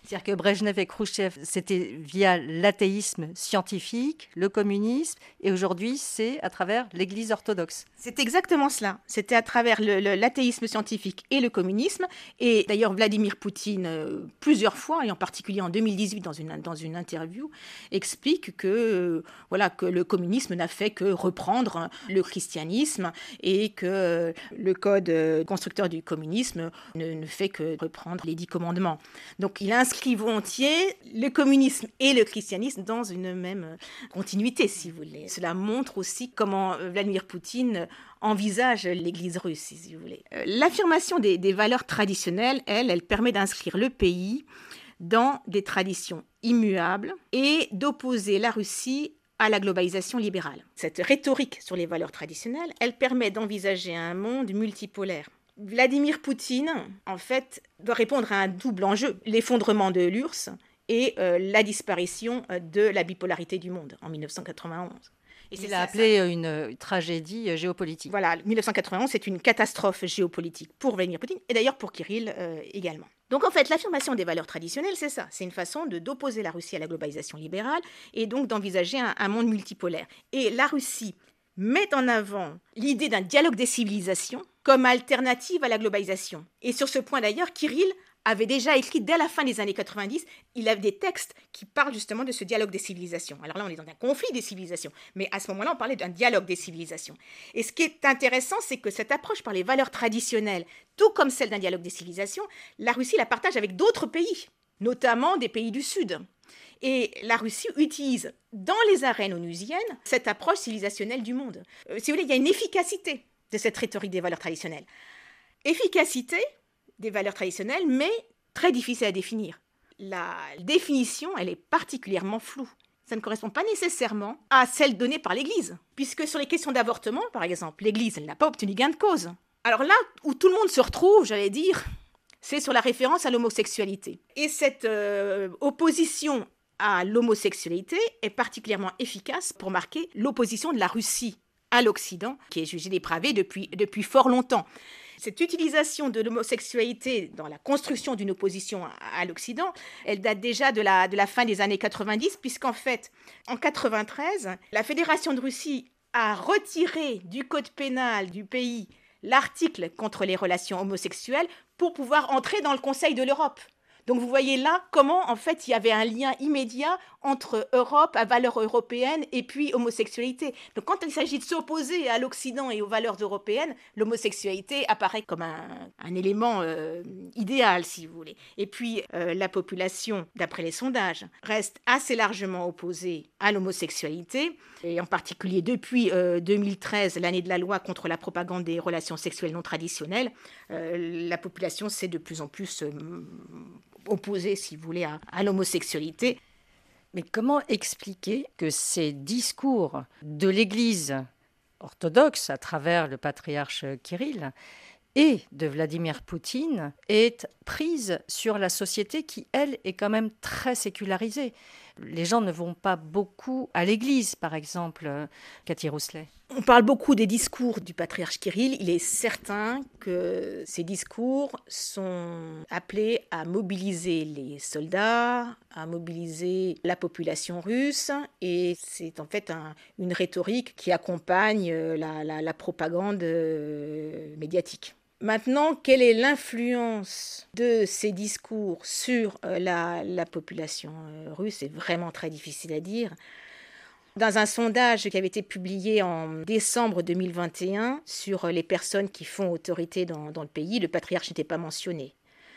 [SPEAKER 3] C'est-à-dire que Brejnev et Khrouchtchev, c'était via l'athéisme scientifique, le communisme, et aujourd'hui, c'est à travers l'Église orthodoxe.
[SPEAKER 8] C'est exactement cela. C'était à travers l'athéisme scientifique et le communisme. Et d'ailleurs, Vladimir Poutine, euh, plusieurs fois, et en particulier en 2018 dans une, dans une interview, explique que, euh, voilà, que le communisme n'a fait que reprendre le christianisme et que euh, le code constructeur du communisme ne, fait que reprendre les dix commandements. Donc il inscrit volontiers le communisme et le christianisme dans une même continuité, si vous voulez. Cela montre aussi comment Vladimir Poutine envisage l'Église russe, si vous voulez. Euh, l'affirmation des, valeurs traditionnelles, elle, elle permet d'inscrire le pays dans des traditions immuables et d'opposer la Russie à la globalisation libérale. Cette rhétorique sur les valeurs traditionnelles, elle permet d'envisager un monde multipolaire. Vladimir Poutine, en fait, doit répondre à un double enjeu, l'effondrement de l'URSS et euh, la disparition euh, de la bipolarité du monde en 1991.
[SPEAKER 3] Il a appelé une tragédie euh, géopolitique.
[SPEAKER 8] Voilà, 1991, c'est une catastrophe géopolitique pour Vladimir Poutine et d'ailleurs pour Kirill euh, également. Donc en fait, l'affirmation des valeurs traditionnelles, c'est ça. C'est une façon de d'opposer la Russie à la globalisation libérale et donc d'envisager un, monde multipolaire. Et la Russie met en avant l'idée d'un dialogue des civilisations comme alternative à la globalisation. Et sur ce point d'ailleurs, Kirill avait déjà écrit dès la fin des années 90, il avait des textes qui parlent justement de ce dialogue des civilisations. Alors là, on est dans un conflit des civilisations, mais à ce moment-là, on parlait d'un dialogue des civilisations. Et ce qui est intéressant, c'est que cette approche par les valeurs traditionnelles, tout comme celle d'un dialogue des civilisations, la Russie la partage avec d'autres pays, notamment des pays du Sud. Et la Russie utilise dans les arènes onusiennes cette approche civilisationnelle du monde. Euh, si vous voulez, il y a une efficacité de cette rhétorique des valeurs traditionnelles. Efficacité des valeurs traditionnelles, mais très difficile à définir. La définition, elle est particulièrement floue. Ça ne correspond pas nécessairement à celle donnée par l'Église, puisque sur les questions d'avortement, par exemple, l'Église, elle n'a pas obtenu gain de cause. Alors là où tout le monde se retrouve, j'allais dire, c'est sur la référence à l'homosexualité. Et cette euh, opposition à l'homosexualité est particulièrement efficace pour marquer l'opposition de la Russie à l'Occident, qui est jugé dépravé depuis, depuis fort longtemps. Cette utilisation de l'homosexualité dans la construction d'une opposition à, l'Occident, elle date déjà de la, de la fin des années 90, puisqu'en fait, en 93, la Fédération de Russie a retiré du code pénal du pays l'article contre les relations homosexuelles pour pouvoir entrer dans le Conseil de l'Europe. Donc vous voyez là comment en fait il y avait un lien immédiat entre Europe, à valeurs européennes, et puis homosexualité. Donc quand il s'agit de s'opposer à l'Occident et aux valeurs européennes, l'homosexualité apparaît comme un, élément euh, idéal, si vous voulez. Et puis euh, la population, d'après les sondages, reste assez largement opposée à l'homosexualité, et en particulier depuis 2013, euh, l'année de la loi contre la propagande des relations sexuelles non traditionnelles, la population s'est de plus en plus opposée, si vous voulez, à l'homosexualité.
[SPEAKER 3] Mais comment expliquer que ces discours de l'Église orthodoxe à travers le patriarche Kirill et de Vladimir Poutine est prise sur la société qui, elle, est quand même très sécularisée? Les gens ne vont pas beaucoup à l'église, par exemple, Cathy Rousselet.
[SPEAKER 8] On parle beaucoup des discours du patriarche Kirill. Il est certain que ces discours sont appelés à mobiliser les soldats, à mobiliser la population russe, et c'est en fait une rhétorique qui accompagne la propagande euh, médiatique. Maintenant, quelle est l'influence de ces discours sur euh, la, population euh, russe? C'est vraiment très difficile à dire. Dans un sondage qui avait été publié en décembre 2021 sur euh, les personnes qui font autorité dans, dans le pays, le patriarche n'était pas mentionné.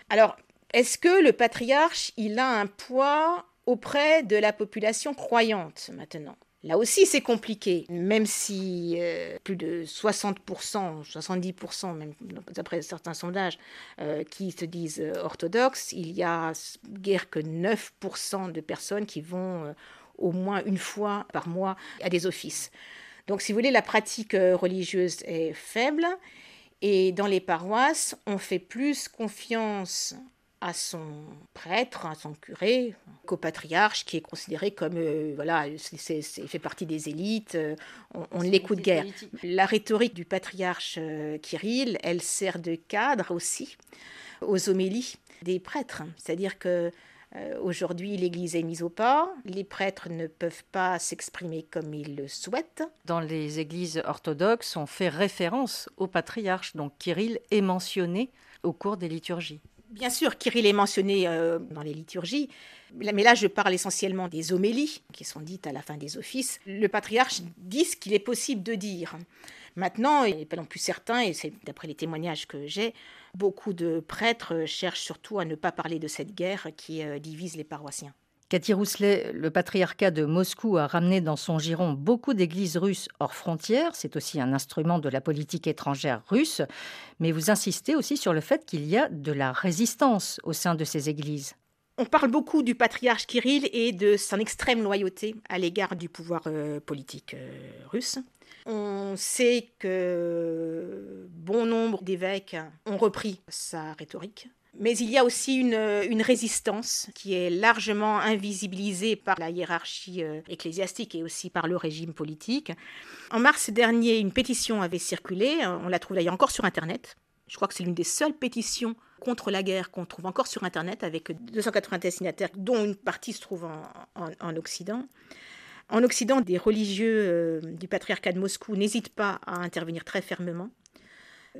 [SPEAKER 8] Alors, est-ce que le patriarche, il a un poids auprès de la population croyante maintenant? Là aussi, c'est compliqué, même si euh, plus de 60%, 70%, même d'après certains sondages, euh, qui se disent euh, orthodoxes, il y a guère que 9% de personnes qui vont au moins une fois par mois à des offices. Donc, si vous voulez, la pratique religieuse est faible. Et dans les paroisses, on fait plus confiance à son prêtre, à son curé, qu'au patriarche qui est considéré comme, euh, voilà, il fait partie des élites, euh, on, l'écoute guère. La rhétorique du patriarche euh, Kirill, elle sert de cadre aussi aux homélies des prêtres. C'est-à-dire que Euh, aujourd'hui, l'Église est mise au pas. Les prêtres ne peuvent pas s'exprimer comme ils le souhaitent.
[SPEAKER 3] Dans les églises orthodoxes, on fait référence au patriarche. Donc Kirill est mentionné au cours des liturgies.
[SPEAKER 8] Bien sûr, Kirill est mentionné euh, dans les liturgies, mais là je parle essentiellement des homélies qui sont dites à la fin des offices. Le patriarche dit ce qu'il est possible de dire. Maintenant, il n'est pas non plus certain, et c'est d'après les témoignages que j'ai, beaucoup de prêtres cherchent surtout à ne pas parler de cette guerre qui euh, divise les paroissiens.
[SPEAKER 3] Cathy Rousselet, le patriarcat de Moscou a ramené dans son giron beaucoup d'églises russes hors frontières. C'est aussi un instrument de la politique étrangère russe. Mais vous insistez aussi sur le fait qu'il y a de la résistance au sein de ces églises.
[SPEAKER 8] On parle beaucoup du patriarche Kirill et de son extrême loyauté à l'égard du pouvoir euh, politique euh, russe. On sait que bon nombre d'évêques ont repris sa rhétorique mais il y a aussi une, résistance qui est largement invisibilisée par la hiérarchie euh, ecclésiastique et aussi par le régime politique. En mars dernier, une pétition avait circulé, euh, on la trouve d'ailleurs encore sur Internet. Je crois que c'est l'une des seules pétitions contre la guerre qu'on trouve encore sur Internet, avec 280 signataires, dont une partie se trouve en, Occident. En Occident, des religieux euh, du patriarcat de Moscou n'hésitent pas à intervenir très fermement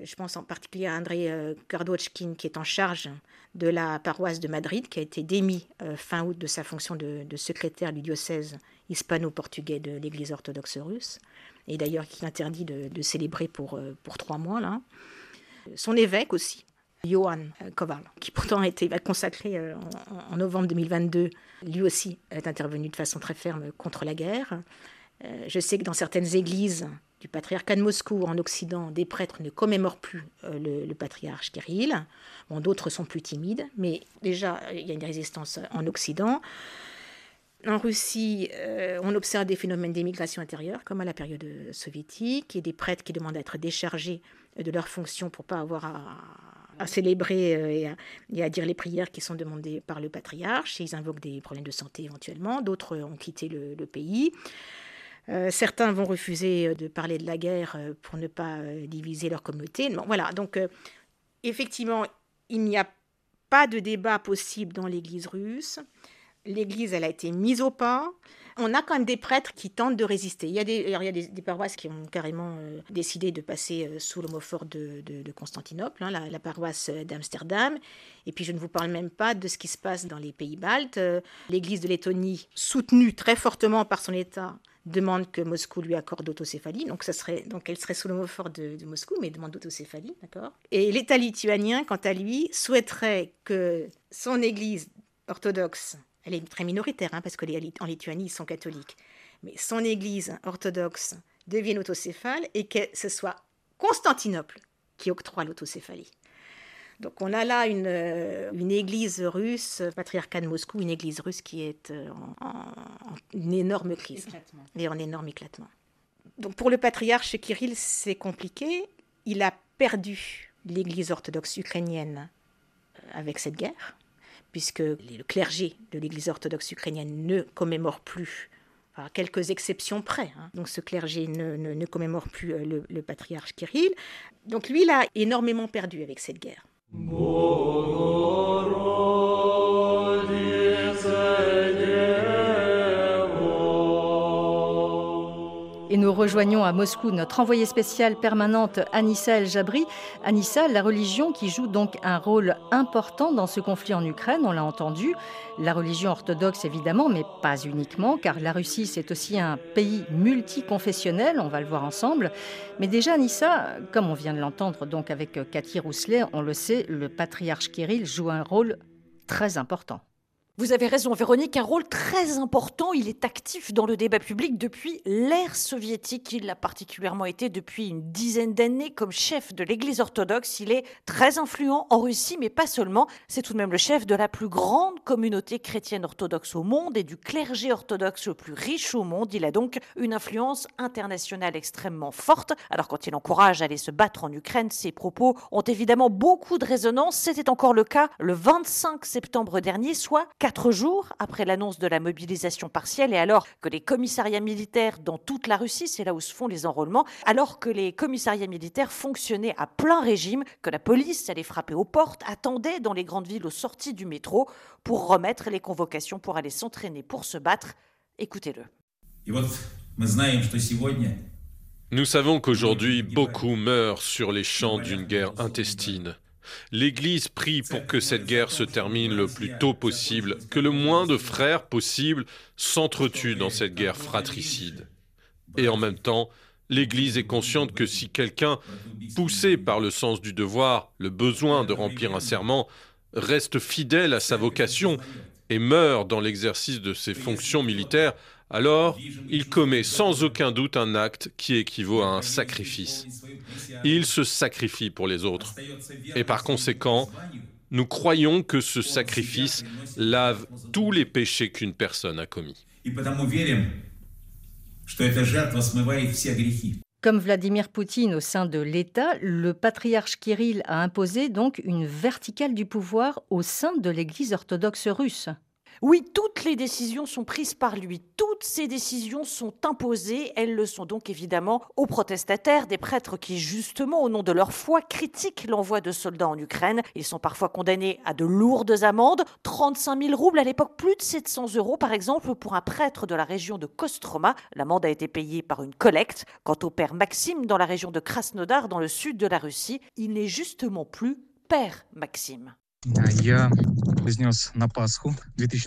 [SPEAKER 8] je pense en particulier à André euh, Kardochkin, qui est en charge de la paroisse de Madrid, qui a été démis euh, fin août de sa fonction de, secrétaire du diocèse hispano-portugais de l'Église orthodoxe russe, et d'ailleurs qui interdit de, célébrer pour, euh, pour trois mois. Là. Son évêque aussi, Johan Koval, qui pourtant a été consacré en, en, novembre 2022, lui aussi est intervenu de façon très ferme contre la guerre. Je sais que dans certaines églises, du patriarcat de Moscou en Occident, des prêtres ne commémorent plus euh, le, patriarche Kirill. Bon, d'autres sont plus timides, mais déjà, il y a une résistance en Occident. En Russie, euh, on observe des phénomènes d'émigration intérieure, comme à la période soviétique, et des prêtres qui demandent à être déchargés de leurs fonctions pour pas avoir à, célébrer euh, et à, dire les prières qui sont demandées par le patriarche. Ils invoquent des problèmes de santé éventuellement. D'autres ont quitté le pays. Euh, certains vont refuser euh, de parler de la guerre euh, pour ne pas diviser leur communauté. voilà, donc effectivement, il n'y a pas de débat possible dans l'Église russe. L'Église, elle a été mise au pas. On a quand même des prêtres qui tentent de résister. Il y a des, il y a des, paroisses qui ont carrément décidé de passer sous l'homophore de, Constantinople, hein, la, paroisse d'Amsterdam. Et puis je ne vous parle même pas de ce qui se passe dans les pays baltes. L'Église de Lettonie, soutenue très fortement par son État, demande que Moscou lui accorde l'autocéphalie. Donc, donc elle serait sous fort de, Moscou, mais demande l'autocéphalie, Et l'État lituanien, quant à lui, souhaiterait que son Église orthodoxe, elle est très minoritaire, hein, parce qu'en Lituanie, ils sont catholiques, mais son Église orthodoxe devienne autocéphale et que ce soit Constantinople qui octroie l'autocéphalie. Donc on a là une, euh, une église russe, patriarcat de Moscou, une église russe qui est euh, en, une énorme crise et en énorme éclatement. Donc pour le patriarche Kirill, c'est compliqué. Il a perdu l'église orthodoxe ukrainienne euh, avec cette guerre, puisque le clergé de l'église orthodoxe ukrainienne ne commémore plus à quelques exceptions près. Hein. Donc ce clergé ne, ne, commémore plus le, le, patriarche Kirill. Donc lui, il a énormément perdu avec cette guerre.
[SPEAKER 3] Et nous rejoignons à Moscou notre envoyée spéciale permanente Anissa El Jabri. Anissa, la religion qui joue donc un rôle important dans ce conflit en Ukraine, on l'a entendu. La religion orthodoxe évidemment, mais pas uniquement, car la Russie c'est aussi un pays multiconfessionnel, on va le voir ensemble. Mais déjà Anissa, comme on vient de l'entendre donc avec Cathy Rousselet, on le sait, le patriarche Kirill joue un rôle très important.
[SPEAKER 9] Vous avez raison, Véronique, un rôle très important. Il est actif dans le débat public depuis l'ère soviétique. Il l'a particulièrement été depuis une dizaine d'années comme chef de l'Église orthodoxe. Il est très influent en Russie, mais pas seulement. C'est tout de même le chef de la plus grande communauté chrétienne orthodoxe au monde et du clergé orthodoxe le plus riche au monde. Il a donc une influence internationale extrêmement forte. Alors quand il encourage à aller se battre en Ukraine, ses propos ont évidemment beaucoup de résonance. C'était encore le cas le 25 septembre dernier, soit quatre jours après l'annonce de la mobilisation partielle et alors que les commissariats militaires dans toute la Russie, c'est là où se font les enrôlements, alors que les commissariats militaires fonctionnaient à plein régime, que la police allait frapper aux portes, attendait dans les grandes villes aux sorties du métro pour remettre les convocations pour aller s'entraîner pour se battre. Écoutez-le.
[SPEAKER 10] Nous savons qu'aujourd'hui, beaucoup meurent sur les champs d'une guerre intestine. L'Église prie pour que cette guerre se termine le plus tôt possible, que le moins de frères possible s'entretuent dans cette guerre fratricide. Et en même temps, l'Église est consciente que si quelqu'un, poussé par le sens du devoir, le besoin de remplir un serment, reste fidèle à sa vocation et meurt dans l'exercice de ses fonctions militaires, alors il commet sans aucun doute un acte qui équivaut à un sacrifice. Il se sacrifie pour les autres. Et par conséquent, nous croyons que ce sacrifice lave tous les péchés qu'une personne a commis.
[SPEAKER 3] Comme Vladimir Poutine au sein de l'État, le patriarche Kirill a imposé donc une verticale du pouvoir au sein de l'Église orthodoxe russe.
[SPEAKER 9] Oui, toutes les décisions sont prises par lui. Toutes ces décisions sont imposées. Elles le sont donc évidemment aux protestataires, des prêtres qui, justement, au nom de leur foi, critiquent l'envoi de soldats en Ukraine. Ils sont parfois condamnés à de lourdes amendes, 35 000 roubles à l'époque, plus de 700 euros par exemple pour un prêtre de la région de Kostroma. L'amende a été payée par une collecte. Quant au père Maxime dans la région de Krasnodar, dans le sud de la Russie, il n'est justement plus père Maxime.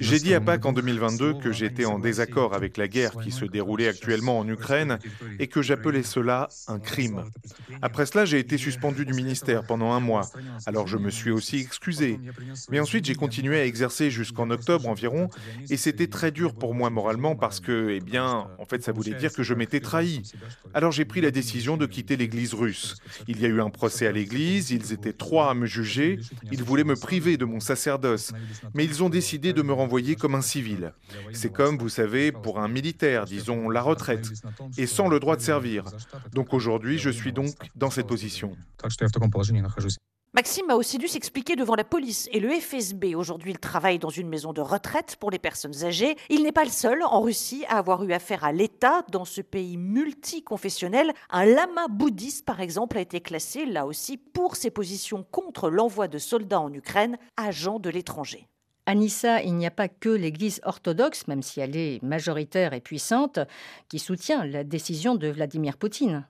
[SPEAKER 11] J'ai dit à Pâques en 2022 que j'étais en désaccord avec la guerre qui se déroulait actuellement en Ukraine et que j'appelais cela un crime. Après cela, j'ai été suspendu du ministère pendant un mois, alors je me suis aussi excusé. Mais ensuite, j'ai continué à exercer jusqu'en octobre environ et c'était très dur pour moi moralement parce que, eh bien, en fait, ça voulait dire que je m'étais trahi. Alors j'ai pris la décision de quitter l'Église russe. Il y a eu un procès à l'Église, ils étaient trois à me juger, ils voulaient me privé de mon sacerdoce, mais ils ont décidé de me renvoyer comme un civil. C'est comme, vous savez, pour un militaire, disons, la retraite, et sans le droit de servir. Donc aujourd'hui, je suis donc dans cette position.
[SPEAKER 9] Maxime a aussi dû s'expliquer devant la police et le FSB. Aujourd'hui, il travaille dans une maison de retraite pour les personnes âgées. Il n'est pas le seul en Russie à avoir eu affaire à l'État. Dans ce pays multiconfessionnel, un lama bouddhiste, par exemple, a été classé, là aussi, pour ses positions contre l'envoi de soldats en Ukraine, agents de l'étranger.
[SPEAKER 3] Anissa, il n'y a pas que l'Église orthodoxe, même si elle est majoritaire et puissante, qui soutient la décision de Vladimir Poutine.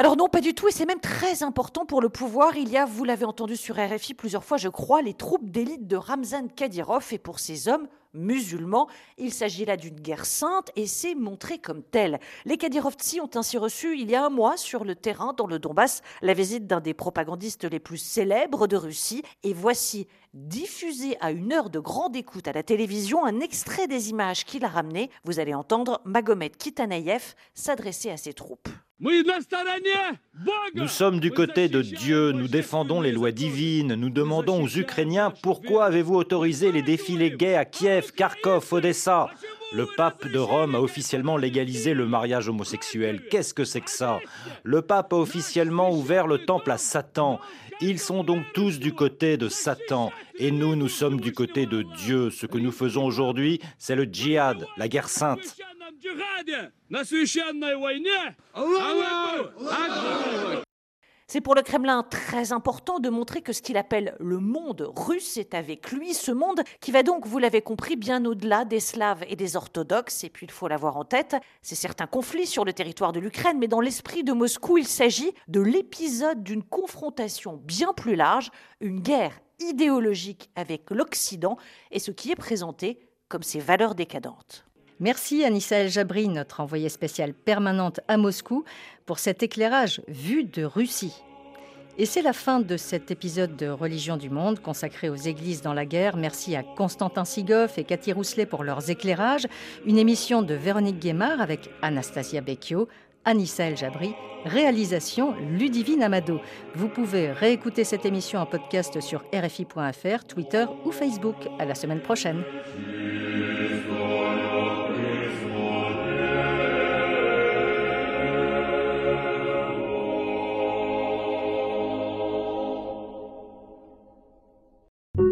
[SPEAKER 9] Alors non, pas du tout, et c'est même très important pour le pouvoir. Il y a, vous l'avez entendu sur RFI plusieurs fois, je crois, les troupes d'élite de Ramzan Kadyrov, et pour ces hommes musulmans, il s'agit là d'une guerre sainte, et c'est montré comme tel. Les Kadyrovtsi ont ainsi reçu, il y a un mois, sur le terrain, dans le Donbass, la visite d'un des propagandistes les plus célèbres de Russie, et voici, diffusé à une heure de grande écoute à la télévision, un extrait des images qu'il a ramenées. Vous allez entendre Magomed Kitanayev s'adresser à ses troupes.
[SPEAKER 12] Nous sommes du côté de Dieu, nous défendons les lois divines, nous demandons aux Ukrainiens pourquoi avez-vous autorisé les défilés gays à Kiev, Kharkov, Odessa? le pape de Rome a officiellement légalisé le mariage homosexuel. Qu'est-ce que c'est que ça? Le pape a officiellement ouvert le temple à Satan. Ils sont donc tous du côté de Satan. Et nous, nous sommes du côté de Dieu. Ce que nous faisons aujourd'hui, c'est le djihad, la guerre sainte.
[SPEAKER 9] C'est pour le Kremlin très important de montrer que ce qu'il appelle le monde russe est avec lui, ce monde qui va donc, vous l'avez compris, bien au-delà des Slaves et des orthodoxes, et puis il faut l'avoir en tête, c'est certains conflits sur le territoire de l'Ukraine, mais dans l'esprit de Moscou, il s'agit de l'épisode d'une confrontation bien plus large, une guerre idéologique avec l'Occident, et ce qui est présenté comme ses valeurs décadentes.
[SPEAKER 3] Merci Anissa El Jabri, notre envoyée spéciale permanente à Moscou, pour cet éclairage vu de Russie. Et c'est la fin de cet épisode de Religion du Monde consacré aux églises dans la guerre. Merci à Constantin Sigoff et Cathy Rousselet pour leurs éclairages. Une émission de Véronique Guémard avec Anastasia Becchio, Anissa El Jabri, réalisation Ludivine Amado. Vous pouvez réécouter cette émission en podcast sur RFI.fr, Twitter ou Facebook. À la semaine prochaine.